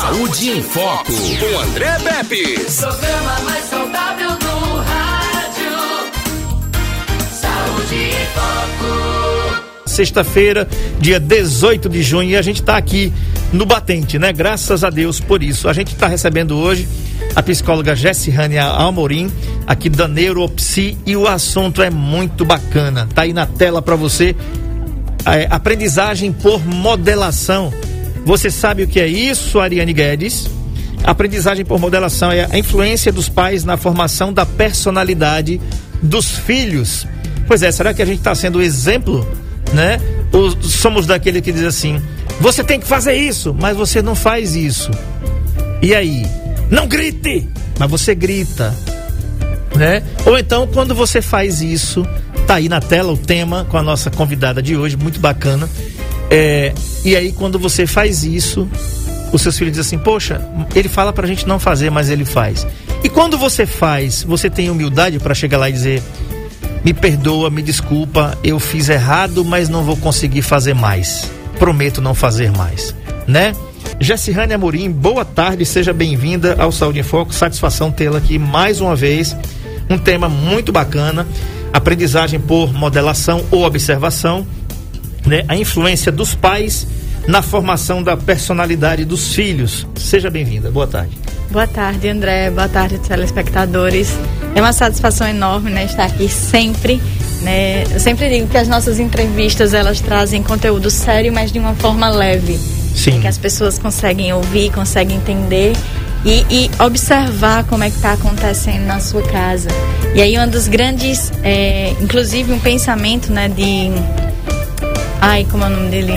Saúde em Foco, com André Pepe. Programa mais saudável do rádio. Saúde em Foco. Sexta-feira, dia 18 de junho, e a gente está aqui no Batente, né? Graças a Deus por isso. A gente está recebendo hoje a psicóloga Jessihane Almorim, aqui da Neuropsi, e o assunto é muito bacana. Tá aí na tela para você. É, aprendizagem por modelação. Você sabe o que é isso, Ariane Guedes? Aprendizagem por modelação é a influência dos pais na formação da personalidade dos filhos. Pois é, será que a gente está sendo exemplo, né? Ou somos daquele que diz assim: você tem que fazer isso, mas você não faz isso. E aí? Não grite! Mas você grita, né? Ou então, quando você faz isso, tá aí na tela o tema com a nossa convidada de hoje, muito bacana. É, e aí, quando você faz isso, os seus filhos dizem assim: Poxa, ele fala pra gente não fazer, mas ele faz. E quando você faz, você tem humildade para chegar lá e dizer: Me perdoa, me desculpa, eu fiz errado, mas não vou conseguir fazer mais. Prometo não fazer mais, né? Jessihane Amorim, boa tarde, seja bem-vinda ao Saúde em Foco. Satisfação tê-la aqui mais uma vez. Um tema muito bacana: aprendizagem por modelação ou observação, né? A influência dos pais na formação da personalidade dos filhos. Seja bem-vinda. Boa tarde. Boa tarde, André. Boa tarde, telespectadores. É uma satisfação enorme, né, estar aqui sempre. Né? Eu sempre digo que as nossas entrevistas elas trazem conteúdo sério, mas de uma forma leve. Sim. Que as pessoas conseguem ouvir, conseguem entender e, e observar como é que está acontecendo na sua casa. E aí um dos grandes, é, inclusive um pensamento, né, de, ai, como é o nome dele?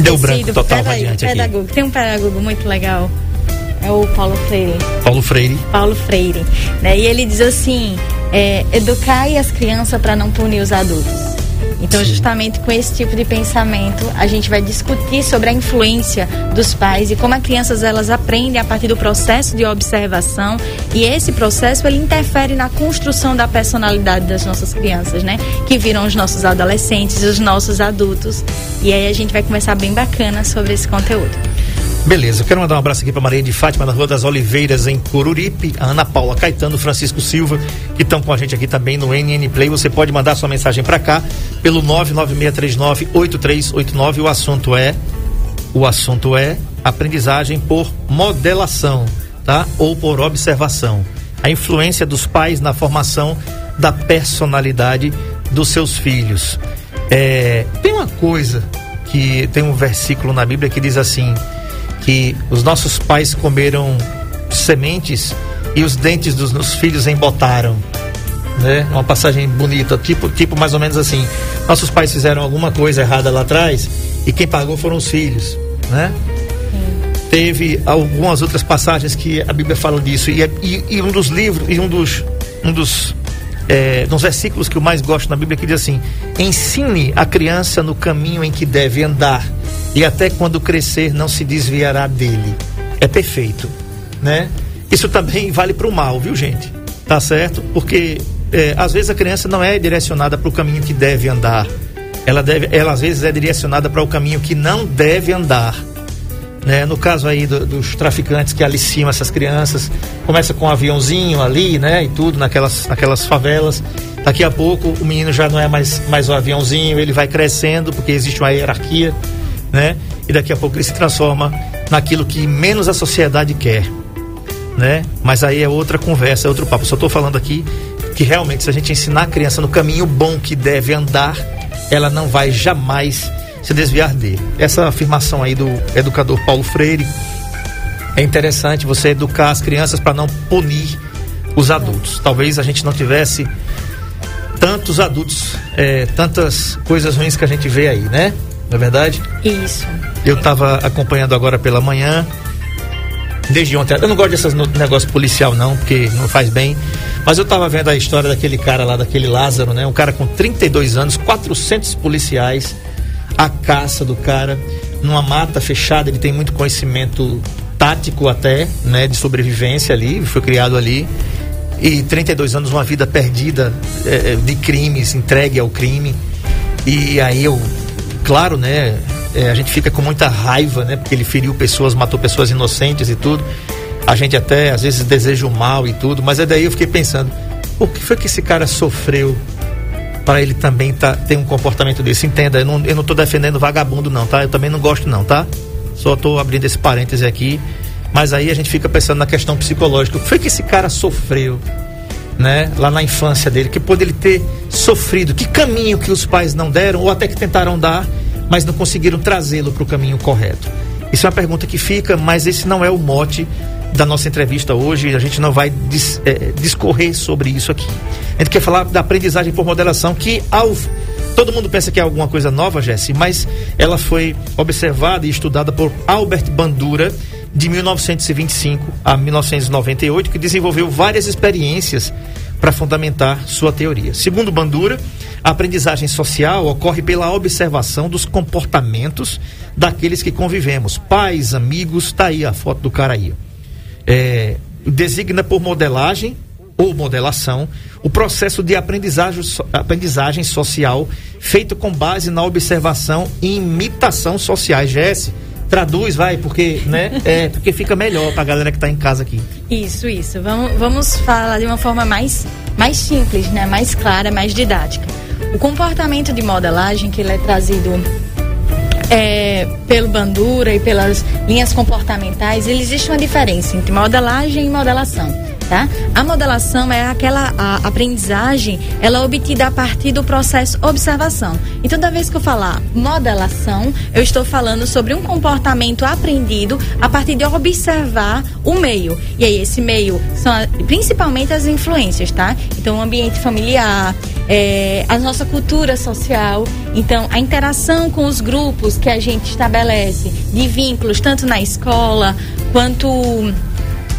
Deu branco total peda- radiante aqui. pedagogo. Tem um pedagogo muito legal. É o Paulo Freire. Paulo Freire. Paulo Freire. Né? E ele diz assim: é, educai as crianças para não punir os adultos. Então, Sim. justamente com esse tipo de pensamento, a gente vai discutir sobre a influência dos pais e como as crianças elas aprendem a partir do processo de observação e esse processo ele interfere na construção da personalidade das nossas crianças, né? Que viram os nossos adolescentes os nossos adultos. E aí a gente vai começar bem bacana sobre esse conteúdo. Beleza, eu quero mandar um abraço aqui para Maria de Fátima, na Rua das Oliveiras, em Coruripe, a Ana Paula Caetano, Francisco Silva, que estão com a gente aqui também no NN Play. Você pode mandar sua mensagem para cá pelo 996398389. O assunto é o assunto é aprendizagem por modelação, tá? Ou por observação. A influência dos pais na formação da personalidade dos seus filhos. É, tem uma coisa que tem um versículo na Bíblia que diz assim: que os nossos pais comeram sementes e os dentes dos meus filhos embotaram. Né? Uma passagem bonita, tipo, tipo mais ou menos assim: nossos pais fizeram alguma coisa errada lá atrás e quem pagou foram os filhos, né? Teve algumas outras passagens que a Bíblia fala disso e, e- e um dos livros e um dos um dos é, dos versículos que eu mais gosto na Bíblia que diz assim: ensine a criança no caminho em que deve andar e até quando crescer não se desviará dele. É perfeito, né? Isso também vale para o mal, viu, gente? Tá certo? Porque é, às vezes a criança não é direcionada para o caminho que deve andar. Ela deve, ela às vezes é direcionada para o caminho que não deve andar. Né? No caso aí do- dos traficantes que aliciam essas crianças, começa com um aviãozinho ali, né? E tudo naquelas, naquelas favelas. Daqui a pouco o menino já não é mais, mais o aviãozinho, ele vai crescendo porque existe uma hierarquia, né? E daqui a pouco ele se transforma naquilo que menos a sociedade quer, né? Mas aí é outra conversa, é outro papo. Só estou falando aqui que realmente se a gente ensinar a criança no caminho bom que deve andar, ela não vai jamais se desviar dele. Essa afirmação aí do educador Paulo Freire é interessante você educar as crianças para não punir os adultos. Talvez a gente não tivesse tantos adultos, é, tantas coisas ruins que a gente vê aí, né? Não é verdade? Isso. Eu estava acompanhando agora pela manhã, desde ontem. Eu não gosto desses no- negócio policial, não, porque não faz bem. Mas eu estava vendo a história daquele cara lá, daquele Lázaro, né? Um cara com 32 anos, 400 policiais, a caça do cara, numa mata fechada. Ele tem muito conhecimento tático até, né? De sobrevivência ali, foi criado ali. E 32 anos, uma vida perdida eh, eh, de crimes, entregue ao crime. E aí eu, claro, né? é, a gente fica com muita raiva, né? Porque ele feriu pessoas, matou pessoas inocentes e tudo. A gente até às vezes deseja o mal e tudo, mas é daí eu fiquei pensando, o que foi que esse cara sofreu para ele também tá, ter um comportamento desse? Entenda, eu não, eu não tô defendendo vagabundo não, tá? Eu também não gosto não, tá? Só tô abrindo esse parêntese aqui. Mas aí a gente fica pensando na questão psicológica. O que foi que esse cara sofreu? Né, lá na infância dele, que pode ele ter sofrido, que caminho que os pais não deram ou até que tentaram dar, mas não conseguiram trazê-lo para o caminho correto. Isso é uma pergunta que fica, mas esse não é o mote da nossa entrevista hoje. A gente não vai dis, é, discorrer sobre isso aqui. A gente quer falar da aprendizagem por modelação, que ao Todo mundo pensa que é alguma coisa nova, Jesse, mas ela foi observada e estudada por Albert Bandura de 1925 a 1998, que desenvolveu várias experiências para fundamentar sua teoria. Segundo Bandura, a aprendizagem social ocorre pela observação dos comportamentos daqueles que convivemos, pais, amigos, tá aí a foto do cara aí. É, designa por modelagem ou modelação o processo de aprendizagem, aprendizagem social feito com base na observação e imitação sociais. Jesse, Traduz, vai, porque, né? É, porque fica melhor pra galera que tá em casa aqui. Isso, isso. Vamos, vamos falar de uma forma mais, mais simples, né? Mais clara, mais didática. O comportamento de modelagem, que ele é trazido é, pelo Bandura e pelas linhas comportamentais, ele existe uma diferença entre modelagem e modelação tá? A modelação é aquela aprendizagem, ela é obtida a partir do processo observação. Então, toda vez que eu falar modelação, eu estou falando sobre um comportamento aprendido a partir de observar o meio. E aí, esse meio são principalmente as influências, tá? Então, o ambiente familiar, é, a nossa cultura social, então a interação com os grupos que a gente estabelece de vínculos, tanto na escola quanto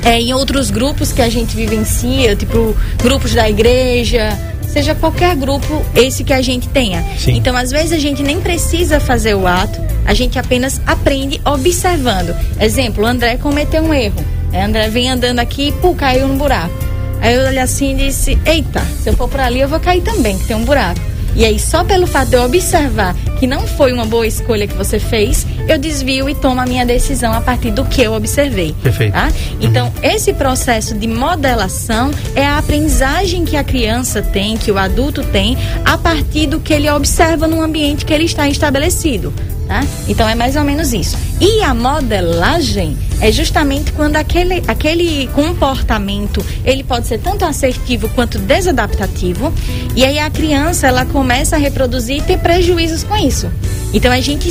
é, em outros grupos que a gente vivencia, tipo grupos da igreja, seja qualquer grupo esse que a gente tenha. Sim. Então, às vezes a gente nem precisa fazer o ato, a gente apenas aprende observando. Exemplo, o André cometeu um erro. É, André vem andando aqui e pô, caiu no buraco. Aí eu olhei assim e disse: Eita, se eu for por ali eu vou cair também, que tem um buraco. E aí, só pelo fato de eu observar que não foi uma boa escolha que você fez, eu desvio e tomo a minha decisão a partir do que eu observei. Perfeito. Tá? Então, uhum. esse processo de modelação é a aprendizagem que a criança tem, que o adulto tem, a partir do que ele observa no ambiente que ele está estabelecido. Tá? Então é mais ou menos isso. E a modelagem é justamente quando aquele, aquele comportamento ele pode ser tanto assertivo quanto desadaptativo e aí a criança ela começa a reproduzir e ter prejuízos com isso. Então a gente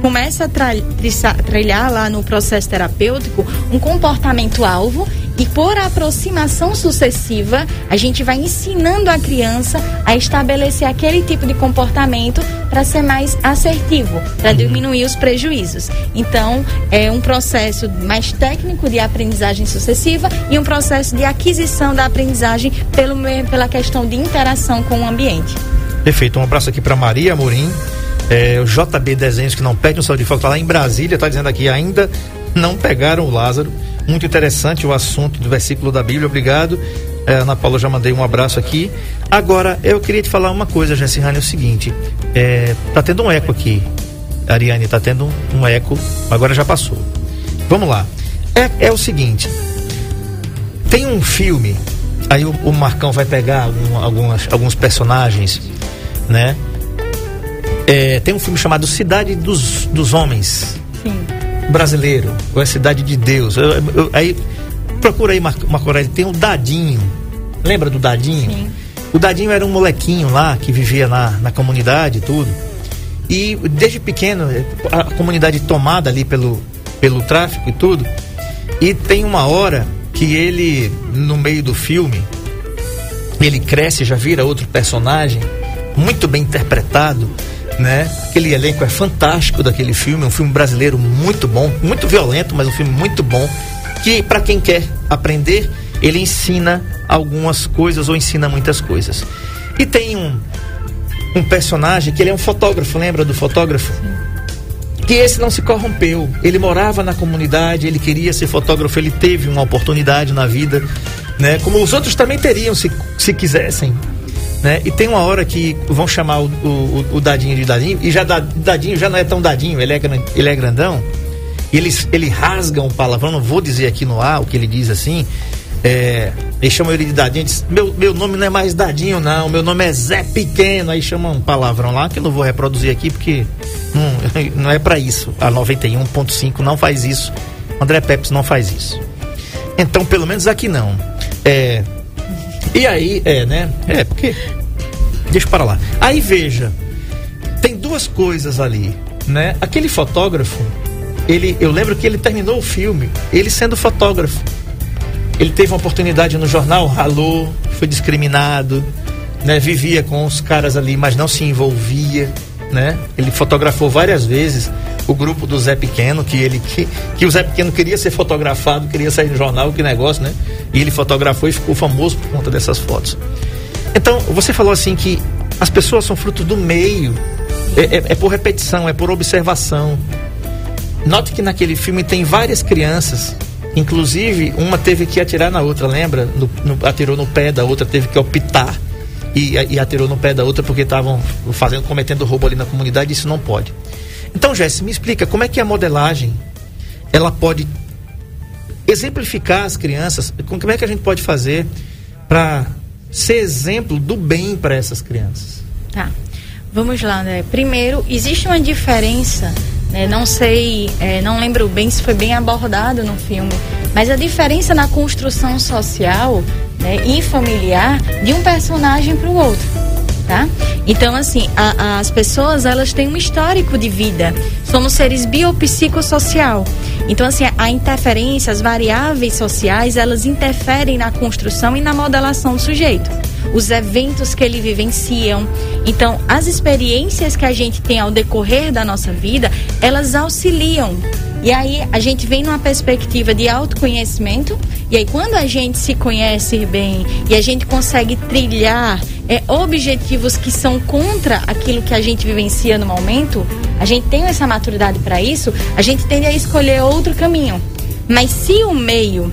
começa a trilhar lá no processo terapêutico um comportamento alvo e por aproximação sucessiva, a gente vai ensinando a criança a estabelecer aquele tipo de comportamento para ser mais assertivo, para uhum. diminuir os prejuízos. Então, é um processo mais técnico de aprendizagem sucessiva e um processo de aquisição da aprendizagem pelo, pela questão de interação com o ambiente. Perfeito. Um abraço aqui para Maria Amorim. É, o JB Desenhos que não perde um sol de fogo, está lá em Brasília, está dizendo aqui ainda não pegaram o Lázaro. Muito interessante o assunto do versículo da Bíblia. Obrigado. É, Ana Paula já mandei um abraço aqui. Agora, eu queria te falar uma coisa, Jessihane, é o seguinte. É, tá tendo um eco aqui. Ariane, tá tendo um, eco. Agora já passou. Vamos lá. É, é o seguinte. Tem um filme. Aí o, o Marcão vai pegar algum, algumas, alguns personagens, né? É, tem um filme chamado Cidade dos, dos Homens. Sim brasileiro, ou é Cidade de Deus. Eu, eu, aí procura aí, Marco, Marco Aurélio, tem o Dadinho. Lembra do Dadinho? Sim. O Dadinho era um molequinho lá que vivia na, na comunidade e tudo. E desde pequeno, a comunidade tomada ali pelo, pelo tráfico e tudo. E tem uma hora que ele, no meio do filme, ele cresce, já vira outro personagem, muito bem interpretado né? Aquele elenco é fantástico daquele filme, um filme brasileiro muito bom, muito violento, mas um filme muito bom, que para quem quer aprender, ele ensina algumas coisas ou ensina muitas coisas. E tem um um personagem que ele é um fotógrafo, lembra do fotógrafo? Que esse não se corrompeu. Ele morava na comunidade, ele queria ser fotógrafo, ele teve uma oportunidade na vida, né? Como os outros também teriam se, se quisessem. Né? E tem uma hora que vão chamar o, o, o Dadinho de Dadinho, e já Dadinho já não é tão Dadinho, ele é, ele é grandão. E eles, ele rasgam o palavrão, não vou dizer aqui no ar o que ele diz assim. É, eles chamam ele de Dadinho, diz, meu, meu nome não é mais Dadinho, não, meu nome é Zé Pequeno. Aí chamam um palavrão lá que eu não vou reproduzir aqui porque não, não é para isso. A 91.5 não faz isso. André Peps não faz isso. Então, pelo menos aqui não. É, e aí, é, né? É, porque. Deixa para lá. Aí veja, tem duas coisas ali, né? Aquele fotógrafo, ele, eu lembro que ele terminou o filme, ele sendo fotógrafo. Ele teve uma oportunidade no jornal, ralou, foi discriminado, né? Vivia com os caras ali, mas não se envolvia, né? Ele fotografou várias vezes o grupo do Zé Pequeno, que ele que, que o Zé Pequeno queria ser fotografado, queria sair no jornal, que negócio, né? E ele fotografou e ficou famoso por conta dessas fotos. Então, você falou assim que as pessoas são fruto do meio, é, é, é por repetição, é por observação. Note que naquele filme tem várias crianças, inclusive uma teve que atirar na outra, lembra? No, no, atirou no pé da outra, teve que optar e, e atirou no pé da outra porque estavam fazendo, cometendo roubo ali na comunidade. Isso não pode. Então, Jesse, me explica como é que a modelagem ela pode exemplificar as crianças, como é que a gente pode fazer para ser exemplo do bem para essas crianças? Tá. Vamos lá, né? Primeiro, existe uma diferença, né? não sei, é, não lembro bem se foi bem abordado no filme, mas a diferença na construção social né, e familiar de um personagem para o outro tá? Então, assim, a, as pessoas, elas têm um histórico de vida. Somos seres biopsicossocial. Então, assim, a interferência, as variáveis sociais, elas interferem na construção e na modelação do sujeito. Os eventos que ele vivenciam. Então, as experiências que a gente tem ao decorrer da nossa vida, elas auxiliam e aí a gente vem numa perspectiva de autoconhecimento, e aí quando a gente se conhece bem e a gente consegue trilhar é, objetivos que são contra aquilo que a gente vivencia no momento, a gente tem essa maturidade para isso, a gente tende a escolher outro caminho. Mas se o meio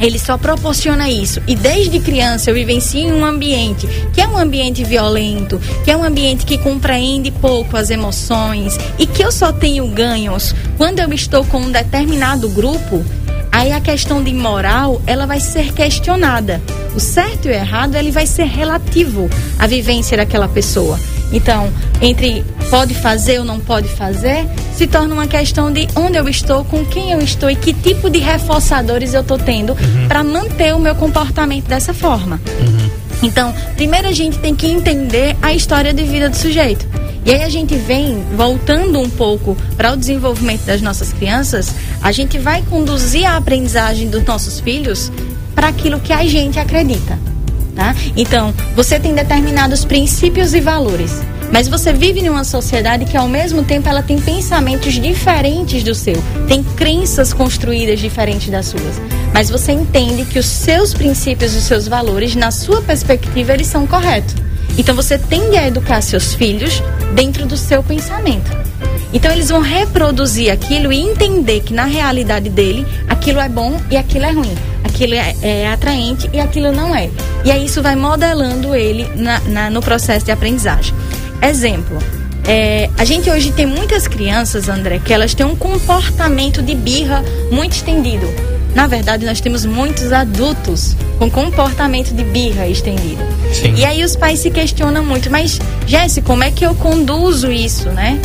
ele só proporciona isso. E desde criança eu vivencio em um ambiente que é um ambiente violento, que é um ambiente que compreende pouco as emoções e que eu só tenho ganhos quando eu estou com um determinado grupo. Aí a questão de moral, ela vai ser questionada. O certo e o errado, ele vai ser relativo à vivência daquela pessoa. Então, entre pode fazer ou não pode fazer, se torna uma questão de onde eu estou, com quem eu estou e que tipo de reforçadores eu estou tendo uhum. para manter o meu comportamento dessa forma. Uhum. Então, primeiro a gente tem que entender a história de vida do sujeito. E aí a gente vem voltando um pouco para o desenvolvimento das nossas crianças, a gente vai conduzir a aprendizagem dos nossos filhos para aquilo que a gente acredita. Tá? Então, você tem determinados princípios e valores, mas você vive em uma sociedade que ao mesmo tempo ela tem pensamentos diferentes do seu, tem crenças construídas diferentes das suas. Mas você entende que os seus princípios e os seus valores, na sua perspectiva, eles são corretos. Então você tende a educar seus filhos dentro do seu pensamento. Então eles vão reproduzir aquilo e entender que na realidade dele aquilo é bom e aquilo é ruim aquilo é, é, atraente e aquilo não é. E aí isso vai modelando ele na, na, no processo de aprendizagem. Exemplo. É, a gente hoje tem muitas crianças, André, que elas têm um comportamento de birra muito estendido. Na verdade, nós temos muitos adultos com comportamento de birra estendido. Sim. E aí os pais se questionam muito, mas Jesse, como é que eu conduzo isso, né?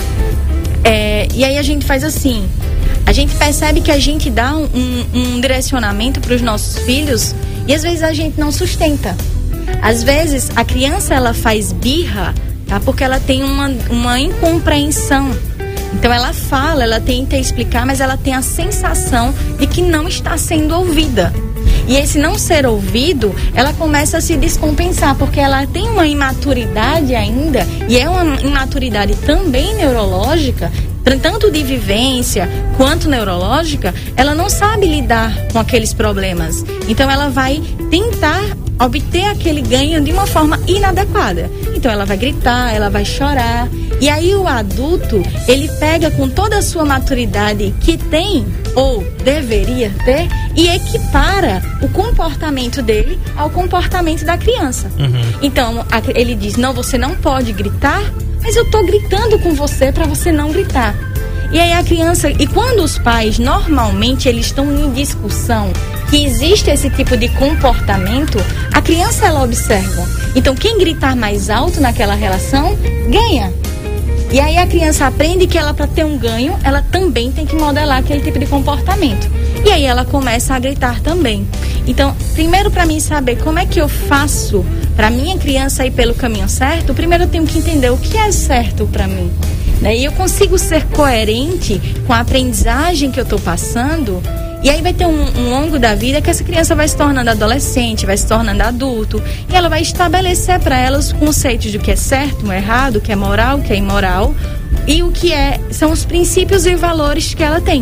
É, e aí a gente faz assim, a gente percebe que a gente dá um, um direcionamento para os nossos filhos e às vezes a gente não sustenta. Às vezes a criança ela faz birra, tá? Porque ela tem uma, uma incompreensão. Então ela fala, ela tenta explicar, mas ela tem a sensação de que não está sendo ouvida. E esse não ser ouvido, ela começa a se descompensar, porque ela tem uma imaturidade ainda, e é uma imaturidade também neurológica, tanto de vivência quanto neurológica, ela não sabe lidar com aqueles problemas. Então ela vai tentar obter aquele ganho de uma forma inadequada. Então ela vai gritar, ela vai chorar. E aí o adulto, ele pega com toda a sua maturidade que tem ou deveria ter e equipara o comportamento dele ao comportamento da criança. Uhum. Então, ele diz: "Não, você não pode gritar, mas eu tô gritando com você para você não gritar". E aí a criança, e quando os pais normalmente eles estão em discussão que existe esse tipo de comportamento, a criança ela observa. Então quem gritar mais alto naquela relação ganha. E aí a criança aprende que ela para ter um ganho, ela também tem que modelar aquele tipo de comportamento. E aí ela começa a gritar também. Então, primeiro para mim saber como é que eu faço para minha criança ir pelo caminho certo, primeiro eu tenho que entender o que é certo para mim. Né? E eu consigo ser coerente com a aprendizagem que eu estou passando. E aí vai ter um, um longo da vida que essa criança vai se tornando adolescente, vai se tornando adulto, e ela vai estabelecer para ela os conceitos do que é certo, o errado, o que é moral, o que é imoral, e o que é são os princípios e valores que ela tem.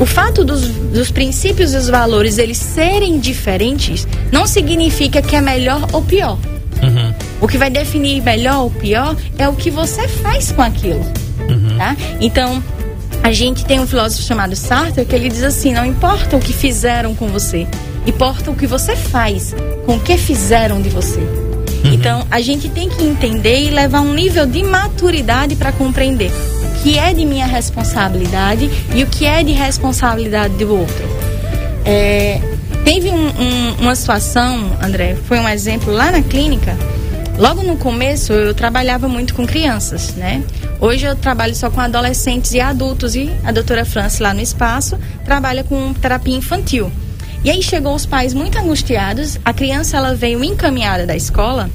O fato dos, dos princípios e os valores eles serem diferentes não significa que é melhor ou pior. Uhum. O que vai definir melhor ou pior é o que você faz com aquilo. Tá? Então, a gente tem um filósofo chamado Sartre que ele diz assim: não importa o que fizeram com você, importa o que você faz com o que fizeram de você. Então, a gente tem que entender e levar um nível de maturidade para compreender o que é de minha responsabilidade e o que é de responsabilidade do outro. É, teve um- um- uma situação, André, foi um exemplo lá na clínica. Logo no começo eu trabalhava muito com crianças, né? Hoje eu trabalho só com adolescentes e adultos e a doutora França lá no espaço trabalha com terapia infantil. E aí chegou os pais muito angustiados, a criança ela veio encaminhada da escola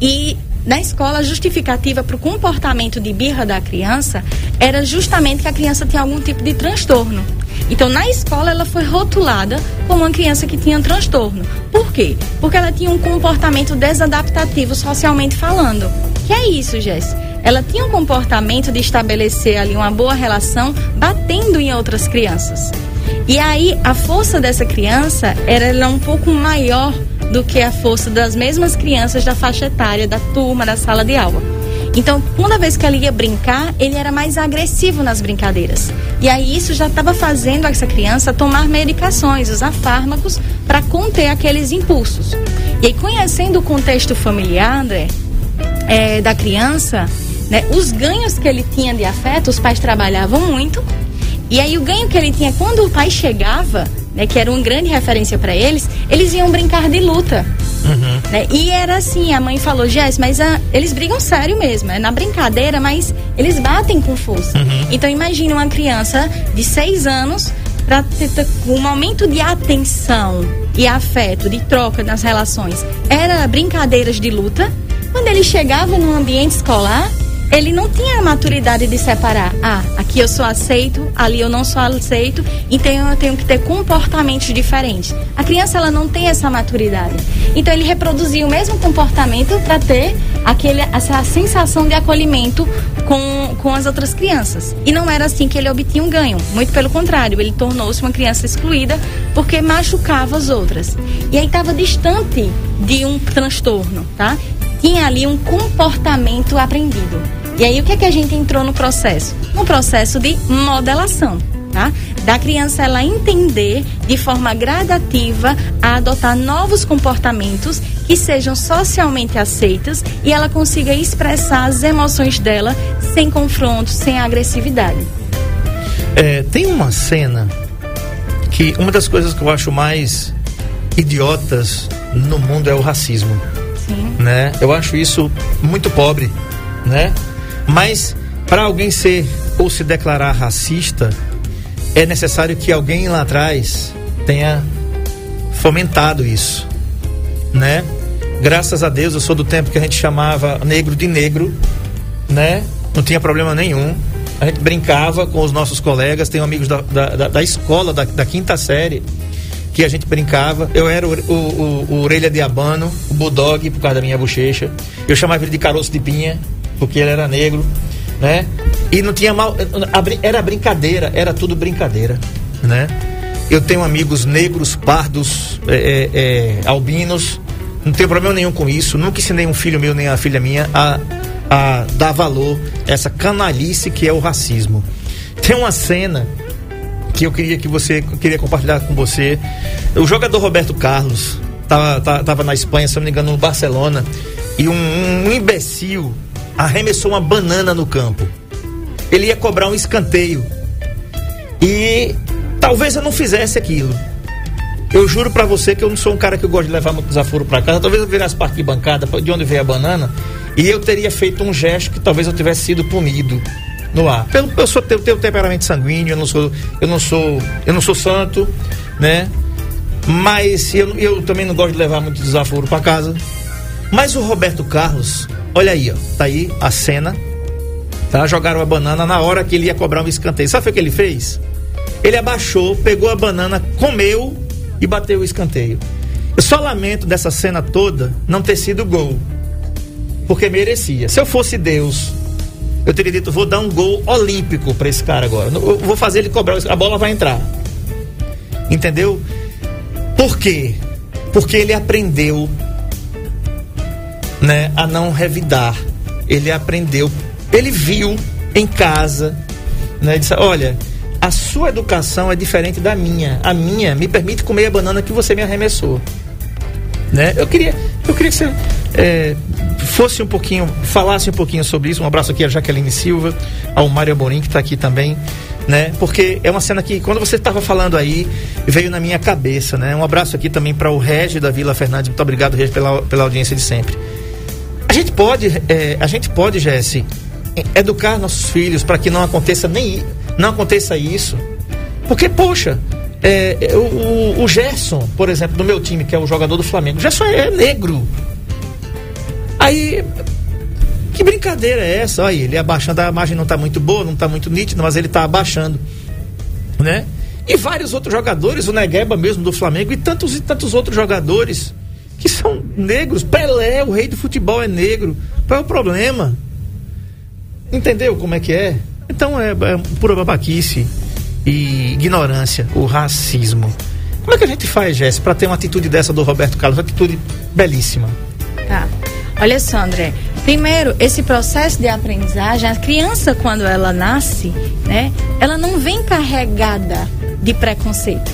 e na escola a justificativa para o comportamento de birra da criança era justamente que a criança tinha algum tipo de transtorno. Então, na escola, ela foi rotulada como uma criança que tinha transtorno. Por quê? Porque ela tinha um comportamento desadaptativo socialmente falando. Que é isso, Jess? Ela tinha um comportamento de estabelecer ali uma boa relação batendo em outras crianças. E aí, a força dessa criança era um pouco maior do que a força das mesmas crianças da faixa etária, da turma, da sala de aula. Então, toda vez que ela ia brincar, ele era mais agressivo nas brincadeiras. E aí isso já estava fazendo essa criança tomar medicações, usar fármacos para conter aqueles impulsos. E aí, conhecendo o contexto familiar, André, é, da criança, né, os ganhos que ele tinha de afeto, os pais trabalhavam muito. E aí o ganho que ele tinha quando o pai chegava, né, que era uma grande referência para eles, eles iam brincar de luta. Né? E era assim, a mãe falou, Jess, mas ah, eles brigam sério mesmo, é na brincadeira, mas eles batem com força. Então imagine uma criança de seis anos para um momento de atenção e afeto, de troca nas relações, era brincadeiras de luta. Quando ele chegava no ambiente escolar, ele não tinha a maturidade de separar. Ah, aqui eu sou aceito, ali eu não sou aceito, então eu tenho que ter comportamentos diferentes. A criança ela não tem essa maturidade. Então ele reproduzia o mesmo comportamento para ter aquele, essa sensação de acolhimento com, com as outras crianças. E não era assim que ele obtinha um ganho. Muito pelo contrário, ele tornou-se uma criança excluída porque machucava as outras. E aí estava distante de um transtorno, tá? tinha ali um comportamento aprendido. E aí o que é que a gente entrou no processo? No processo de modelação, tá? Da criança ela entender de forma gradativa a adotar novos comportamentos que sejam socialmente aceitos e ela consiga expressar as emoções dela sem confronto, sem agressividade. É, tem uma cena que uma das coisas que eu acho mais idiotas no mundo é o racismo, Sim. né? Eu acho isso muito pobre, né? Mas para alguém ser ou se declarar racista, é necessário que alguém lá atrás tenha fomentado isso, né? Graças a Deus eu sou do tempo que a gente chamava negro de negro, né? Não tinha problema nenhum. A gente brincava com os nossos colegas, tenho amigos da, da, da- escola, da, da quinta série, que a gente brincava. Eu era o, o, o- o orelha de abano, o bulldog, por causa da minha bochecha. Eu chamava ele de caroço de pinha, porque ele era negro, né? E não tinha mal. Era brincadeira, era tudo brincadeira, né? Eu tenho amigos negros, pardos, é, é, é, albinos. Não tenho problema nenhum com isso. Nunca ensinei um filho meu nem a filha minha a, a dar valor a essa canalice que é o racismo. Tem uma cena que eu queria que você queria compartilhar com você. O jogador Roberto Carlos tava, tava, tava na Espanha, se não me engano, no Barcelona, e um, um imbecil arremessou uma banana no campo. Ele ia cobrar um escanteio. E talvez eu não fizesse aquilo. Eu juro para você que eu não sou um cara que eu gosto de levar muito desaforo para casa. Talvez eu virasse parte de bancada, de onde veio a banana, e eu teria feito um gesto que talvez eu tivesse sido punido no ar. Pelo eu sou tenho, tenho temperamento sanguíneo, eu não sou eu não sou eu não sou santo, né? Mas eu, eu também não gosto de levar muito desaforo para casa. Mas o Roberto Carlos, olha aí, ó, tá aí a cena. Tá? Jogaram a banana na hora que ele ia cobrar um escanteio. Sabe o que ele fez? Ele abaixou, pegou a banana, comeu e bateu o escanteio. Eu só lamento dessa cena toda não ter sido gol. Porque merecia. Se eu fosse Deus, eu teria dito, vou dar um gol olímpico para esse cara agora. Eu vou fazer ele cobrar, a bola vai entrar. Entendeu? Por quê? Porque ele aprendeu né, a não revidar. Ele aprendeu, ele viu em casa, né, disse, olha, a sua educação é diferente da minha. A minha me permite comer a banana que você me arremessou. Né? Eu queria, eu queria que você é, fosse um pouquinho, falasse um pouquinho sobre isso. Um abraço aqui a Jaqueline Silva, ao Mário Amorim, que está aqui também, né? Porque é uma cena que, quando você estava falando aí, veio na minha cabeça, né? Um abraço aqui também para o Regi da Vila Fernandes. Muito obrigado, Regi, pela, pela audiência de sempre. Gente pode, é, a gente pode, Jesse, educar nossos filhos para que não aconteça nem não aconteça isso. Porque, poxa, é, o, o Gerson, por exemplo, do meu time, que é o jogador do Flamengo, o Gerson é negro. Aí, que brincadeira é essa? Olha, ele abaixando, a imagem não está muito boa, não está muito nítida, mas ele está abaixando. Né? E vários outros jogadores, o Negueba mesmo do Flamengo, e tantos e tantos outros jogadores que são negros. Pelé, o rei do futebol, é negro. Qual é o problema? Entendeu como é que é? Então é, é pura babaquice e ignorância, o racismo. Como é que a gente faz, Jéssica, para ter uma atitude dessa do Roberto Carlos? Uma atitude belíssima. Tá. Olha só, André. Primeiro, esse processo de aprendizagem, a criança, quando ela nasce, né, ela não vem carregada de preconceito,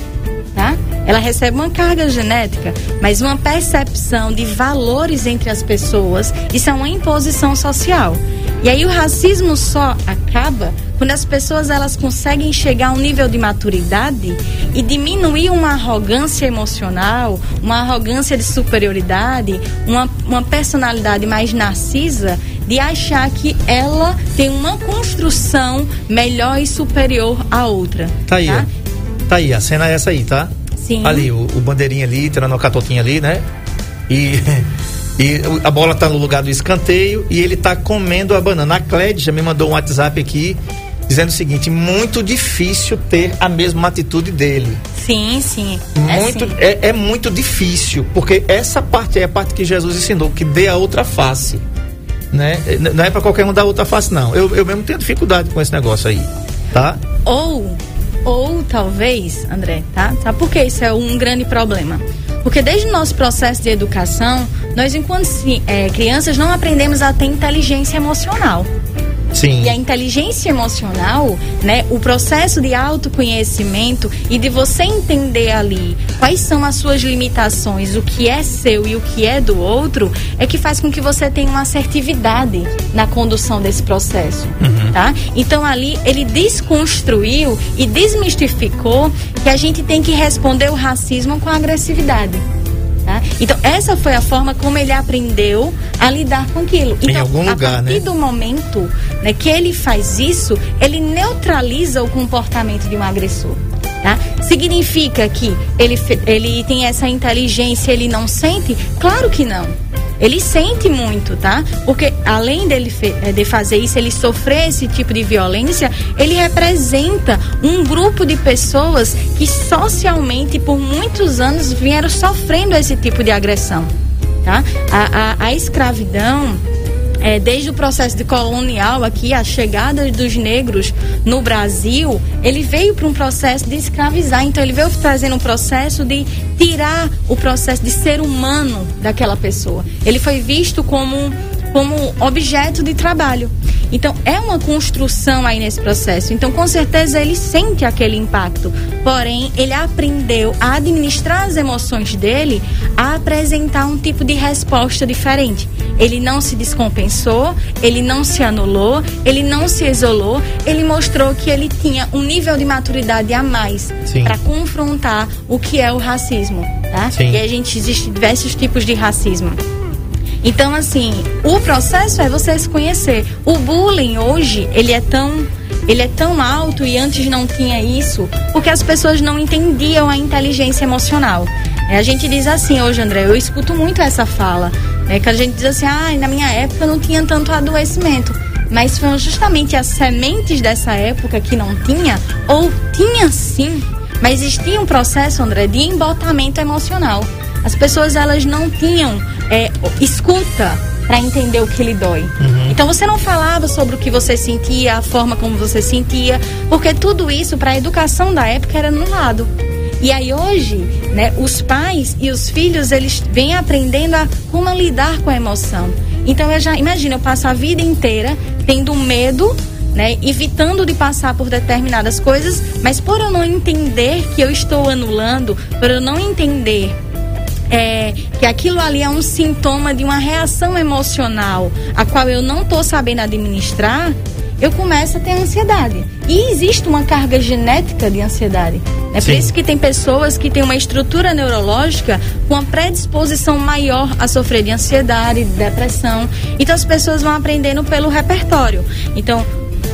tá? Ela recebe uma carga genética, mas uma percepção de valores entre as pessoas, isso é uma imposição social. E aí o racismo só acaba quando as pessoas elas conseguem chegar a um nível de maturidade e diminuir uma arrogância emocional, uma arrogância de superioridade, uma, uma personalidade mais narcisa de achar que ela tem uma construção melhor e superior à outra. Tá aí, tá, tá aí, a cena é essa aí, tá? Sim. Ali, o, o bandeirinha ali, tirando a catotinha ali, né? E E a bola está no lugar do escanteio e ele está comendo a banana. A já me mandou um WhatsApp aqui dizendo o seguinte: muito difícil ter a mesma atitude dele. Sim, sim. Muito, é, é, é muito difícil, porque essa parte é a parte que Jesus ensinou, que dê a outra face. Né? Não é para qualquer um dar outra face, não. Eu, eu mesmo tenho dificuldade com esse negócio aí. Tá? Ou, ou talvez, André, tá? Sabe por que isso é um grande problema? Porque desde o nosso processo de educação, nós, enquanto é, crianças, não aprendemos a ter inteligência emocional. Sim. E a inteligência emocional, né, o processo de autoconhecimento e de você entender ali quais são as suas limitações, o que é seu e o que é do outro, é que faz com que você tenha uma assertividade na condução desse processo, uhum. tá? Então ali ele desconstruiu e desmistificou que a gente tem que responder o racismo com agressividade. Tá? Então, essa foi a forma como ele aprendeu a lidar com aquilo. Então, em algum lugar, a partir né? do momento né, que ele faz isso, ele neutraliza o comportamento de um agressor. Tá? Significa que ele, ele tem essa inteligência, ele não sente? Claro que não. Ele sente muito, tá? Porque além dele eh, de fazer isso, ele sofrer esse tipo de violência, ele representa um grupo de pessoas que socialmente por muitos anos vieram sofrendo esse tipo de agressão, tá? a, a, a escravidão é, desde o processo de colonial aqui, a chegada dos negros no Brasil, ele veio para um processo de escravizar. Então, ele veio trazendo um processo de tirar o processo de ser humano daquela pessoa. Ele foi visto como como objeto de trabalho. Então, é uma construção aí nesse processo. Então, com certeza, ele sente aquele impacto. Porém, ele aprendeu a administrar as emoções dele, a apresentar um tipo de resposta diferente. Ele não se descompensou, ele não se anulou, ele não se isolou, ele mostrou que ele tinha um nível de maturidade a mais para confrontar o que é o racismo. Tá? E a gente existe diversos tipos de racismo. Então, assim, o processo é você se conhecer. O bullying hoje, ele é tão ele é tão alto e antes não tinha isso, porque as pessoas não entendiam a inteligência emocional. É, a gente diz assim hoje, André, eu escuto muito essa fala, né, que a gente diz assim, ah, na minha época não tinha tanto adoecimento. Mas foram justamente as sementes dessa época que não tinha, ou tinha sim, mas existia um processo, André, de embotamento emocional. As pessoas elas não tinham é, escuta para entender o que lhe dói. Uhum. Então você não falava sobre o que você sentia, a forma como você sentia, porque tudo isso para a educação da época era no lado. E aí hoje, né, os pais e os filhos eles vêm aprendendo a como lidar com a emoção. Então eu já imagino, eu passo a vida inteira tendo medo né, evitando de passar por determinadas coisas, mas por eu não entender que eu estou anulando, por eu não entender é, que aquilo ali é um sintoma de uma reação emocional, a qual eu não estou sabendo administrar, eu começo a ter ansiedade. E existe uma carga genética de ansiedade. É Sim. por isso que tem pessoas que têm uma estrutura neurológica com uma predisposição maior a sofrer de ansiedade, de depressão. Então as pessoas vão aprendendo pelo repertório. Então,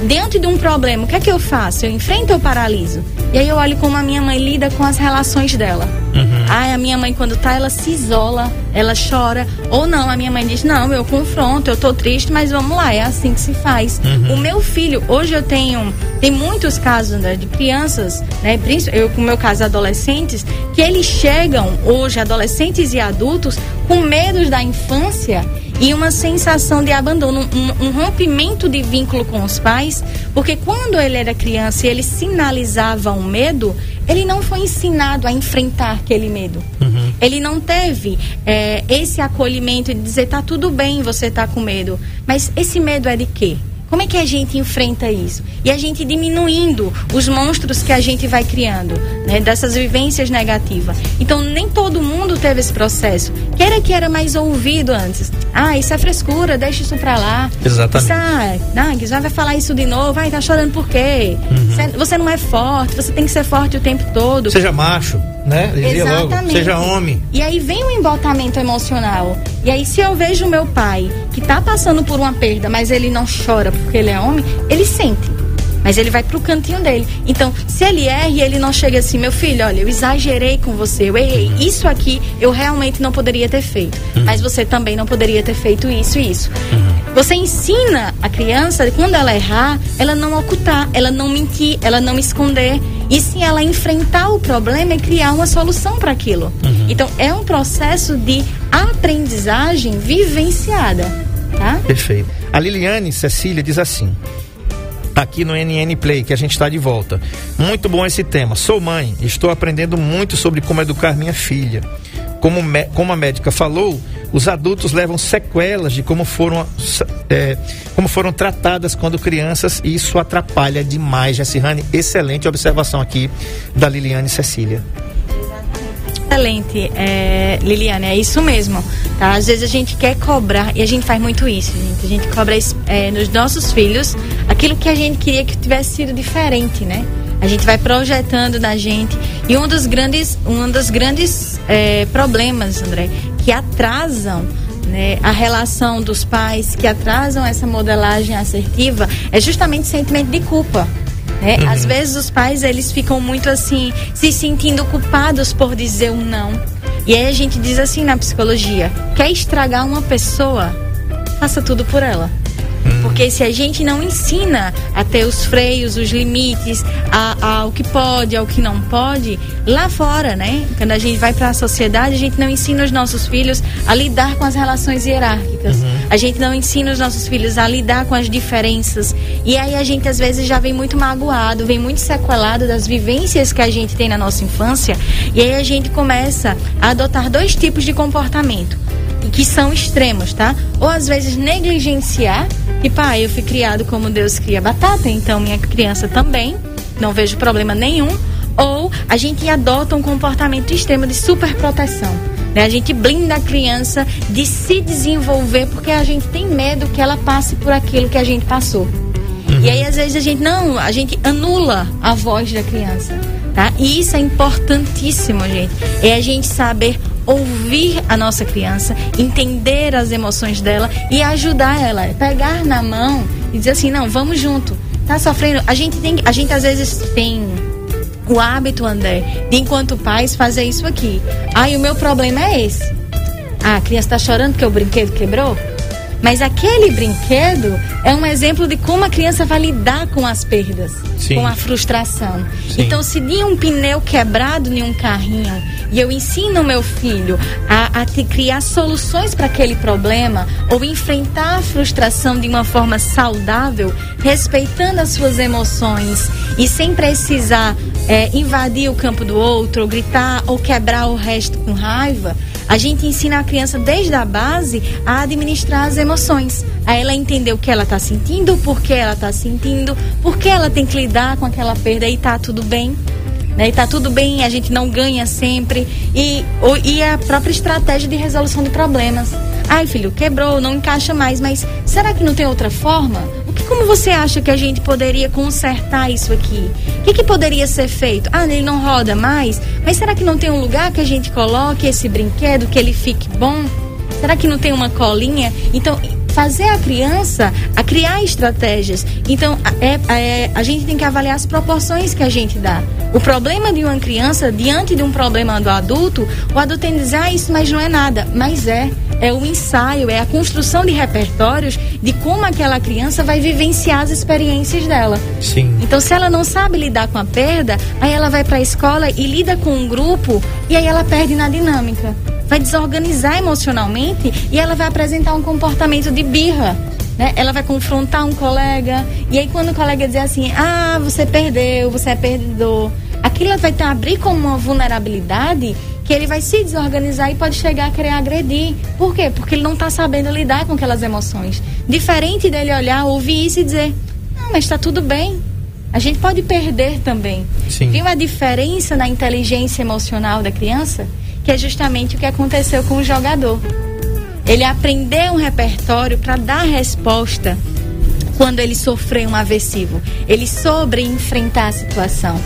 diante de um problema, o que é que eu faço? Eu enfrento ou paraliso? E aí eu olho como a minha mãe lida com as relações dela. Uhum. Ah, a minha mãe quando tá, ela se isola, ela chora. Ou não, a minha mãe diz, não, eu confronto, eu tô triste, mas vamos lá, é assim que se faz. Uhum. O meu filho, hoje eu tenho, tem muitos casos né, de crianças, né, eu com o meu caso adolescentes, que eles chegam hoje, adolescentes e adultos, com medos da infância e uma sensação de abandono, um, um, rompimento de vínculo com os pais, porque quando ele era criança e ele sinalizava um medo, ele não foi ensinado a enfrentar aquele medo. Uhum. Ele não teve é, esse acolhimento de dizer tá tudo bem, você tá com medo, mas esse medo é de quê? Como é que a gente enfrenta isso? E a gente diminuindo os monstros que a gente vai criando, né, dessas vivências negativas. Então, nem todo mundo teve esse processo. Que era que era mais ouvido antes. Ah, isso é frescura, deixa isso pra lá. Exatamente. ah, já vai falar isso de novo. Vai, tá chorando por quê? Uhum. Você não é forte, você tem que ser forte o tempo todo. Seja macho, né? Dizia Exatamente. Logo, seja homem. E aí vem o embotamento emocional. E aí, se eu vejo meu pai que tá passando por uma perda, mas ele não chora porque ele é homem, ele sente. Mas ele vai pro cantinho dele. Então, se ele erra e ele não chega assim, meu filho, olha, eu exagerei com você, eu errei. Uhum. Isso aqui eu realmente não poderia ter feito. Uhum. Mas você também não poderia ter feito isso e isso. Uhum. Você ensina a criança, quando ela errar, ela não ocultar, ela não mentir, ela não esconder. E sim ela enfrentar o problema e criar uma solução para aquilo. Uhum. Então, é um processo de aprendizagem vivenciada. Tá? Perfeito. A Liliane Cecília diz assim: aqui no NN Play, que a gente está de volta. Muito bom esse tema. Sou mãe, estou aprendendo muito sobre como educar minha filha. Como, como a médica falou, os adultos levam sequelas de como foram, é, como foram tratadas quando crianças e isso atrapalha demais. Jessirane, excelente observação aqui da Liliane Cecília. Excelente, é, Liliane, é isso mesmo. Tá? Às vezes a gente quer cobrar, e a gente faz muito isso, gente. A gente cobra é, nos nossos filhos aquilo que a gente queria que tivesse sido diferente, né? A gente vai projetando na gente. E um dos grandes, um dos grandes é, problemas, André, que atrasam né, a relação dos pais, que atrasam essa modelagem assertiva, é justamente o sentimento de culpa. Né? Uhum. Às vezes os pais eles ficam muito assim, se sentindo culpados por dizer um não. E aí a gente diz assim na psicologia: quer estragar uma pessoa, faça tudo por ela. Porque se a gente não ensina a ter os freios, os limites, ao que pode, ao que não pode, lá fora, né? Quando a gente vai para a sociedade, a gente não ensina os nossos filhos a lidar com as relações hierárquicas. Uhum. A gente não ensina os nossos filhos a lidar com as diferenças. E aí a gente às vezes já vem muito magoado, vem muito sequelado das vivências que a gente tem na nossa infância. E aí a gente começa a adotar dois tipos de comportamento que são extremos, tá? Ou às vezes negligenciar, e pai, eu fui criado como Deus cria batata, então minha criança também, não vejo problema nenhum. Ou a gente adota um comportamento extremo de superproteção. Né? A gente blinda a criança de se desenvolver porque a gente tem medo que ela passe por aquilo que a gente passou. Uhum. E aí, às vezes, a gente não, a gente anula a voz da criança. Tá? E isso é importantíssimo, gente. É a gente saber ouvir a nossa criança, entender as emoções dela e ajudar ela, pegar na mão e dizer assim, não, vamos junto. Tá sofrendo? A gente tem, a gente às vezes tem o hábito, André, de enquanto pais fazer isso aqui. Ai, o meu problema é esse. Ah, a criança está chorando porque o brinquedo quebrou? Mas aquele brinquedo é um exemplo de como a criança vai lidar com as perdas, Sim. com a frustração. Sim. Então, se de um pneu quebrado em um carrinho e eu ensino meu filho a, a te criar soluções para aquele problema ou enfrentar a frustração de uma forma saudável, respeitando as suas emoções e sem precisar é, invadir o campo do outro, ou gritar ou quebrar o resto com raiva, a gente ensina a criança desde a base a administrar as emoções, a ela entender o que ela está sentindo, por que ela está sentindo, por que ela tem que lidar com aquela perda e tá tudo bem. Né? E tá tudo bem, a gente não ganha sempre. E, ou, e a própria estratégia de resolução de problemas. Ai, filho, quebrou, não encaixa mais, mas será que não tem outra forma? Como você acha que a gente poderia consertar isso aqui? O que, que poderia ser feito? Ah, ele não roda mais, mas será que não tem um lugar que a gente coloque esse brinquedo, que ele fique bom? Será que não tem uma colinha? Então, fazer a criança a criar estratégias. Então, é, é, a gente tem que avaliar as proporções que a gente dá. O problema de uma criança, diante de um problema do adulto, o adulto tem que dizer, ah, isso mas não é nada. Mas é é o ensaio, é a construção de repertórios de como aquela criança vai vivenciar as experiências dela. Sim. Então, se ela não sabe lidar com a perda, aí ela vai para a escola e lida com um grupo e aí ela perde na dinâmica. Vai desorganizar emocionalmente e ela vai apresentar um comportamento de birra. Né? Ela vai confrontar um colega e aí quando o colega dizer assim, ah, você perdeu, você é perdedor, aquilo vai te abrir como uma vulnerabilidade que ele vai se desorganizar e pode chegar a querer agredir. Por quê? Porque ele não está sabendo lidar com aquelas emoções. Diferente dele olhar, ouvir isso e dizer: Não, mas está tudo bem. A gente pode perder também. Sim. Viu a diferença na inteligência emocional da criança? Que é justamente o que aconteceu com o jogador. Ele aprendeu um repertório para dar resposta quando ele sofreu um aversivo. Ele soube enfrentar a situação.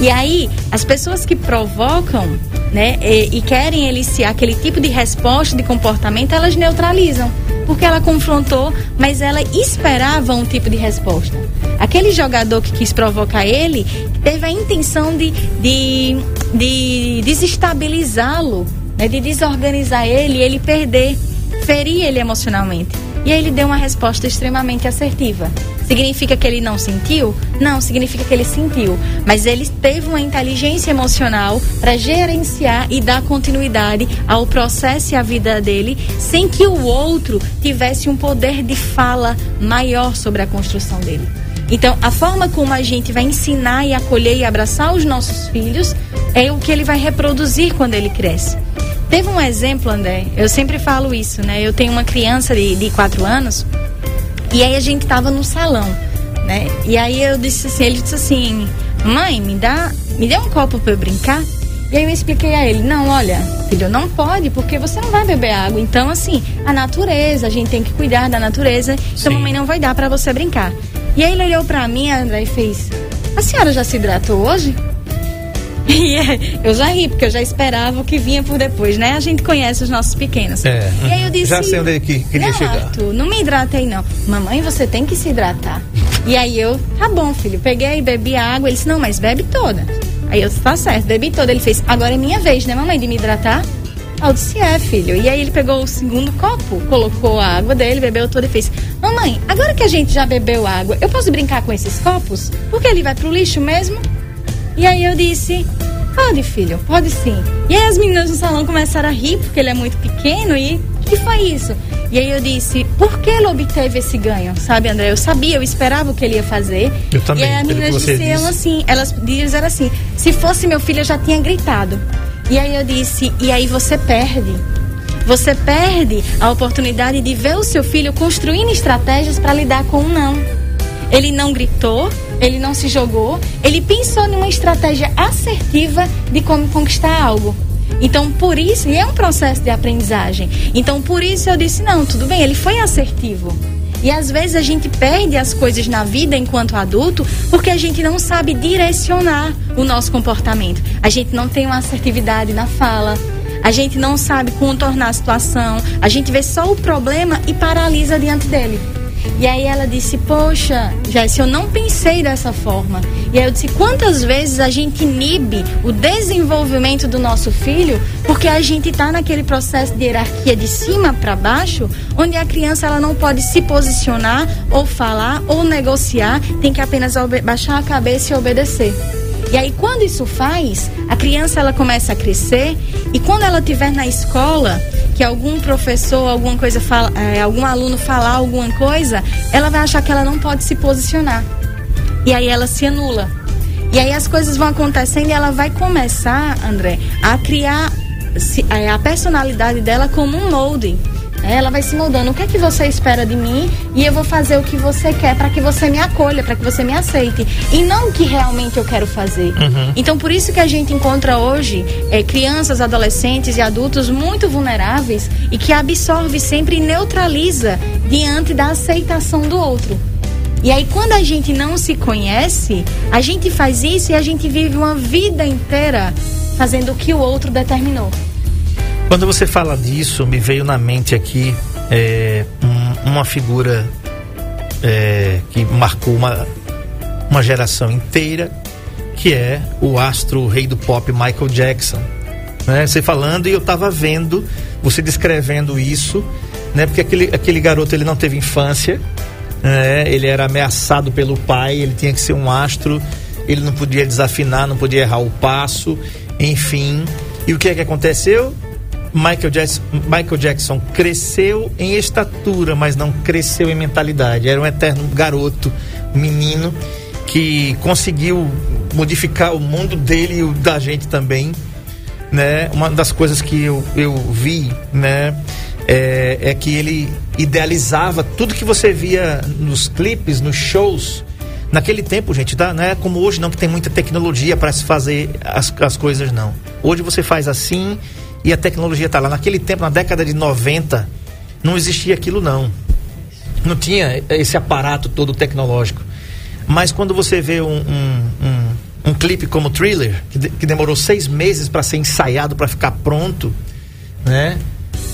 E aí, as pessoas que provocam, né, e, e querem eliciar aquele tipo de resposta, de comportamento, elas neutralizam. Porque ela confrontou, mas ela esperava um tipo de resposta. Aquele jogador que quis provocar ele teve a intenção de, de, de desestabilizá-lo, né, de desorganizar ele e ele perder, ferir ele emocionalmente. E aí ele deu uma resposta extremamente assertiva. Significa que ele não sentiu? Não, significa que ele sentiu. Mas ele teve uma inteligência emocional para gerenciar e dar continuidade ao processo e à vida dele, sem que o outro tivesse um poder de fala maior sobre a construção dele. Então, a forma como a gente vai ensinar e acolher e abraçar os nossos filhos é o que ele vai reproduzir quando ele cresce. Teve um exemplo, André, eu sempre falo isso, né? Eu tenho uma criança de, de quatro anos e aí a gente tava no salão, né? E aí eu disse assim, ele disse assim, mãe, me dá, me dê um copo para eu brincar. E aí eu expliquei a ele, não, olha, filho, não pode, porque você não vai beber água. Então, assim, a natureza, a gente tem que cuidar da natureza, então Sim. mamãe não vai dar para você brincar. E aí ele olhou para mim, André, e fez, a senhora já se hidratou hoje? E é, eu já ri, porque eu já esperava o que vinha por depois, né? A gente conhece os nossos pequenos. É. E aí eu disse. Já sei onde é que queria não, chegar. Arthur, não me hidratei, não. Mamãe, você tem que se hidratar. E aí eu, tá bom, filho. Peguei, bebi a água. Ele disse, não, mas bebe toda. Aí eu disse, tá certo, bebi toda. Ele fez, agora é minha vez, né, mamãe, de me hidratar? Eu disse, é, filho. E aí ele pegou o segundo copo, colocou a água dele, bebeu toda e fez: Mamãe, agora que a gente já bebeu água, eu posso brincar com esses copos? Porque ele vai pro lixo mesmo? E aí eu disse: Pode, filho, pode sim. E aí as meninas no salão começaram a rir, porque ele é muito pequeno, e que foi isso? E aí eu disse, por que ele obteve esse ganho? Sabe, André? Eu sabia, eu esperava o que ele ia fazer. Eu também. E aí as meninas disseram assim, elas disseram assim, se fosse meu filho eu já tinha gritado. E aí eu disse, e aí você perde. Você perde a oportunidade de ver o seu filho construindo estratégias para lidar com o não. Ele não gritou, ele não se jogou, ele pensou numa estratégia assertiva de como conquistar algo. Então, por isso, e é um processo de aprendizagem. Então, por isso eu disse: não, tudo bem, ele foi assertivo. E às vezes a gente perde as coisas na vida enquanto adulto porque a gente não sabe direcionar o nosso comportamento. A gente não tem uma assertividade na fala. A gente não sabe contornar a situação. A gente vê só o problema e paralisa diante dele. E aí ela disse: Poxa, Jéssica, eu não pensei dessa forma. E aí eu disse: Quantas vezes a gente inibe o desenvolvimento do nosso filho porque a gente está naquele processo de hierarquia de cima para baixo, onde a criança ela não pode se posicionar, ou falar, ou negociar, tem que apenas baixar a cabeça e obedecer. E aí quando isso faz, a criança ela começa a crescer e quando ela estiver na escola, que algum professor, alguma coisa fala, é, algum aluno falar alguma coisa, ela vai achar que ela não pode se posicionar. E aí ela se anula. E aí as coisas vão acontecendo e ela vai começar, André, a criar é, a personalidade dela como um molde. Ela vai se moldando. O que é que você espera de mim? E eu vou fazer o que você quer para que você me acolha, para que você me aceite. E não o que realmente eu quero fazer. Uhum. Então, por isso que a gente encontra hoje é, crianças, adolescentes e adultos muito vulneráveis e que absorve sempre e neutraliza diante da aceitação do outro. E aí, quando a gente não se conhece, a gente faz isso e a gente vive uma vida inteira fazendo o que o outro determinou. Quando você fala disso, me veio na mente aqui é, um, uma figura é, que marcou uma, uma geração inteira, que é o astro rei do pop Michael Jackson. Né? Você falando e eu estava vendo, você descrevendo isso, né? Porque aquele, aquele garoto ele não teve infância, né? ele era ameaçado pelo pai, ele tinha que ser um astro, ele não podia desafinar, não podia errar o passo, enfim. E o que é que aconteceu? Michael Jackson, Michael Jackson cresceu em estatura, mas não cresceu em mentalidade. Era um eterno garoto, menino que conseguiu modificar o mundo dele e o da gente também. Né? Uma das coisas que eu, eu vi, né? É, é, que ele idealizava tudo que você via nos clipes, nos shows. Naquele tempo, gente, tá? não é como hoje não, que tem muita tecnologia para se fazer as, as coisas, não. Hoje você faz assim e a tecnologia está lá. Naquele tempo, na década de 90, não existia aquilo não. Não tinha esse aparato todo tecnológico. Mas quando você vê um, um, um, um clipe como Thriller, que, de, que demorou seis meses para ser ensaiado, para ficar pronto, né?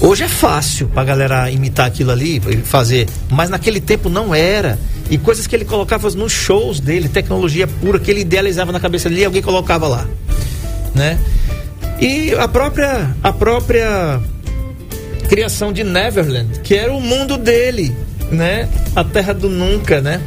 Hoje é fácil pra galera imitar aquilo ali, fazer. Mas naquele tempo não era. E coisas que ele colocava nos shows dele, tecnologia pura que ele idealizava na cabeça dele, alguém colocava lá, né? E a própria, a própria criação de Neverland, que era o mundo dele, né? A terra do nunca, né?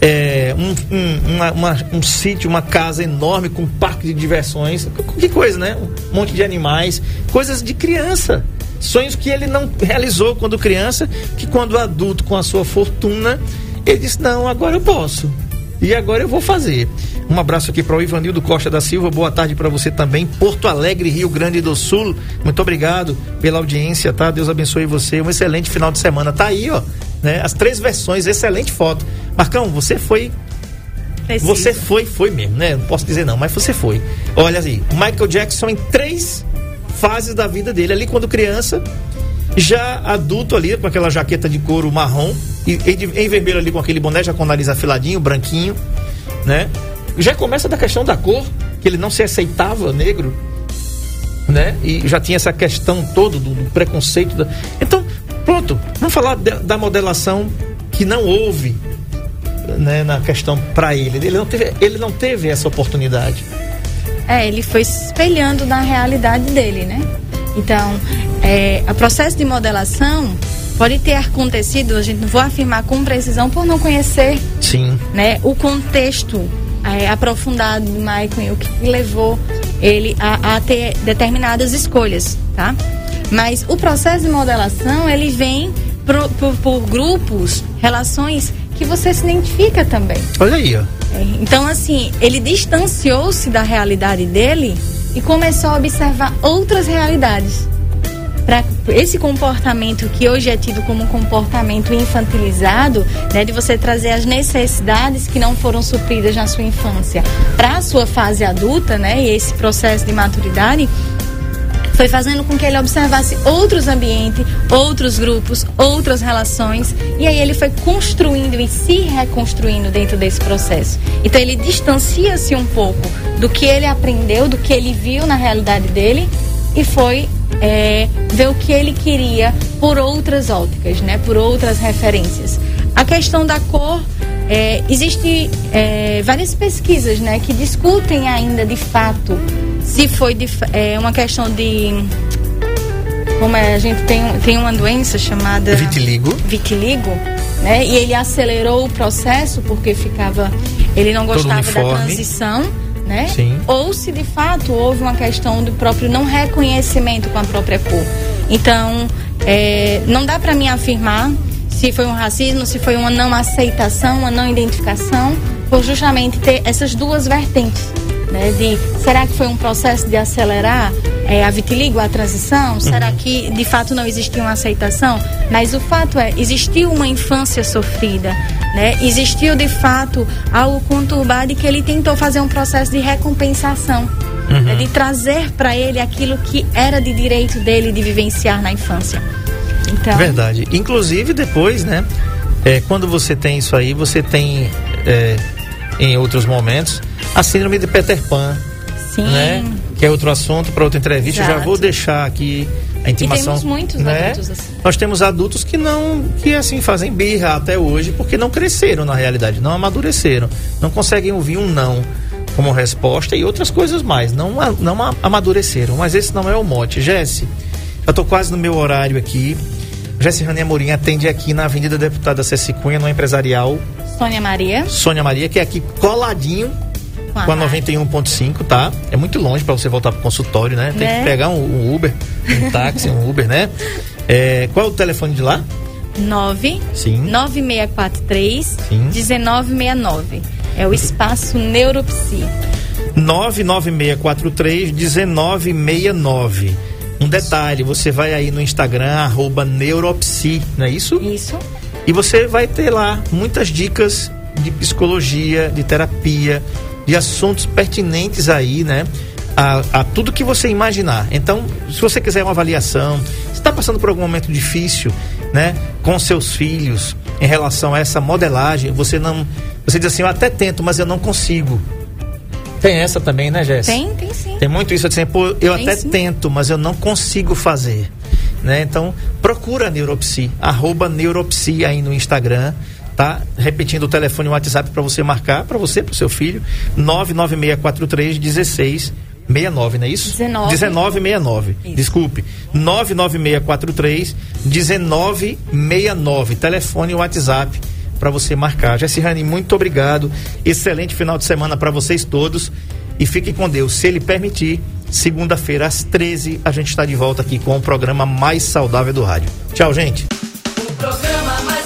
É, um, um, uma, uma, um sítio, uma casa enorme com um parque de diversões, que coisa, né? Um monte de animais, coisas de criança. Sonhos que ele não realizou quando criança, que quando adulto, com a sua fortuna, ele disse: Não, agora eu posso. E agora eu vou fazer. Um abraço aqui para o Ivanildo Costa da Silva. Boa tarde para você também. Porto Alegre, Rio Grande do Sul. Muito obrigado pela audiência, tá? Deus abençoe você. Um excelente final de semana. Tá aí, ó. Né? As três versões, excelente foto. Marcão, você foi. Preciso. Você foi, foi mesmo, né? Não posso dizer não, mas você foi. Olha aí, Michael Jackson em três fases da vida dele. Ali quando criança, já adulto ali, com aquela jaqueta de couro marrom, e, em vermelho ali com aquele boné já com o nariz afiladinho, branquinho, né? Já começa da questão da cor, que ele não se aceitava negro, né? E já tinha essa questão toda do, do preconceito. Da... Então, pronto, vamos falar de, da modelação que não houve né, na questão para ele. Ele não, teve, ele não teve essa oportunidade. É, ele foi se espelhando na realidade dele, né? Então, é, o processo de modelação pode ter acontecido, a gente não vou afirmar com precisão por não conhecer Sim. Né, o contexto é, aprofundado do Michael, o que levou ele a, a, ter determinadas escolhas, tá? Mas o processo de modelação, ele vem por, por, por grupos, relações que você se identifica também. Olha aí, ó. É, então, assim, ele distanciou-se da realidade dele e começou a observar outras realidades. Para esse comportamento que hoje é tido como um comportamento infantilizado, né, de você trazer as necessidades que não foram supridas na sua infância para a sua fase adulta, né, e esse processo de maturidade, foi fazendo com que ele observasse outros ambientes, outros grupos, outras relações, e aí ele foi construindo e se reconstruindo dentro desse processo. Então ele distancia-se um pouco do que ele aprendeu, do que ele viu na realidade dele, e foi é, ver o que ele queria por outras óticas, né, por outras referências. A questão da cor é, existe é, várias pesquisas né, que discutem ainda de fato se foi de, é, uma questão de. Como é, a gente tem, tem uma doença chamada. Vitiligo. Vitiligo, né? E ele acelerou o processo porque ficava. Ele não gostava da transição. Né? Sim. Ou se de fato houve uma questão do próprio não reconhecimento com a própria cor. Então, é, não dá para mim afirmar se foi um racismo, se foi uma não aceitação, uma não identificação, por justamente ter essas duas vertentes né? De será que foi um processo de acelerar é, a vitiligo, a transição? Uhum. Será que de fato não existia uma aceitação? Mas o fato é, existiu uma infância sofrida, né? Existiu de fato algo conturbado e que ele tentou fazer um processo de recompensação. Uhum. Né? De trazer para ele aquilo que era de direito dele de vivenciar na infância. Então... Verdade. Inclusive depois, né? É, quando você tem isso aí, você tem é, em outros momentos a síndrome de Peter Pan. Sim. Né? Que é outro assunto para outra entrevista. Exato. Já vou deixar aqui a intimação. E temos muitos né? adultos assim. Nós temos adultos que não, que assim fazem birra até hoje porque não cresceram na realidade, não amadureceram, não conseguem ouvir um não como resposta e outras coisas mais, não, não amadureceram. Mas esse não é o mote. Jesse, eu tô quase no meu horário aqui. Jesse Rani Amorim atende aqui na Avenida Deputada Ceci Cunha, no Empresarial. Sônia Maria. Sônia Maria, que é aqui coladinho com a 91.5, tá? É muito longe para você voltar pro consultório, né? Tem né? que pegar um, um, Uber, um táxi, um Uber, né? É, qual é o telefone de lá? 9 Sim. 9643 Sim. 1969. É o espaço Neuropsi. 99643 1969. Um detalhe, você vai aí no Instagram, arroba Neuropsi, não é isso? Isso. E você vai ter lá muitas dicas de psicologia, de terapia, de assuntos pertinentes aí, né? A, a, tudo que você imaginar. Então, se você quiser uma avaliação, está passando por algum momento difícil, né, com seus filhos, em relação a essa modelagem, você não, você diz assim, eu até tento, mas eu não consigo. Tem essa também, né, Jéssica? Tem, tem sim. Tem muito isso, assim, pô, eu tem até sim. tento, mas eu não consigo fazer. Né? Então, procura a Neuropsi, arroba Neuropsi aí no Instagram tá? Repetindo o telefone e o WhatsApp para você marcar, para você, para o seu filho, 99643 1669, não é isso? 19. 1969. Isso. Desculpe. 99643 1969. Telefone e WhatsApp para você marcar. Jessirane, muito obrigado. Excelente final de semana para vocês todos. E fiquem com Deus. Se Ele permitir, segunda-feira às 13 a gente está de volta aqui com o programa mais saudável do rádio. Tchau, gente. O programa mais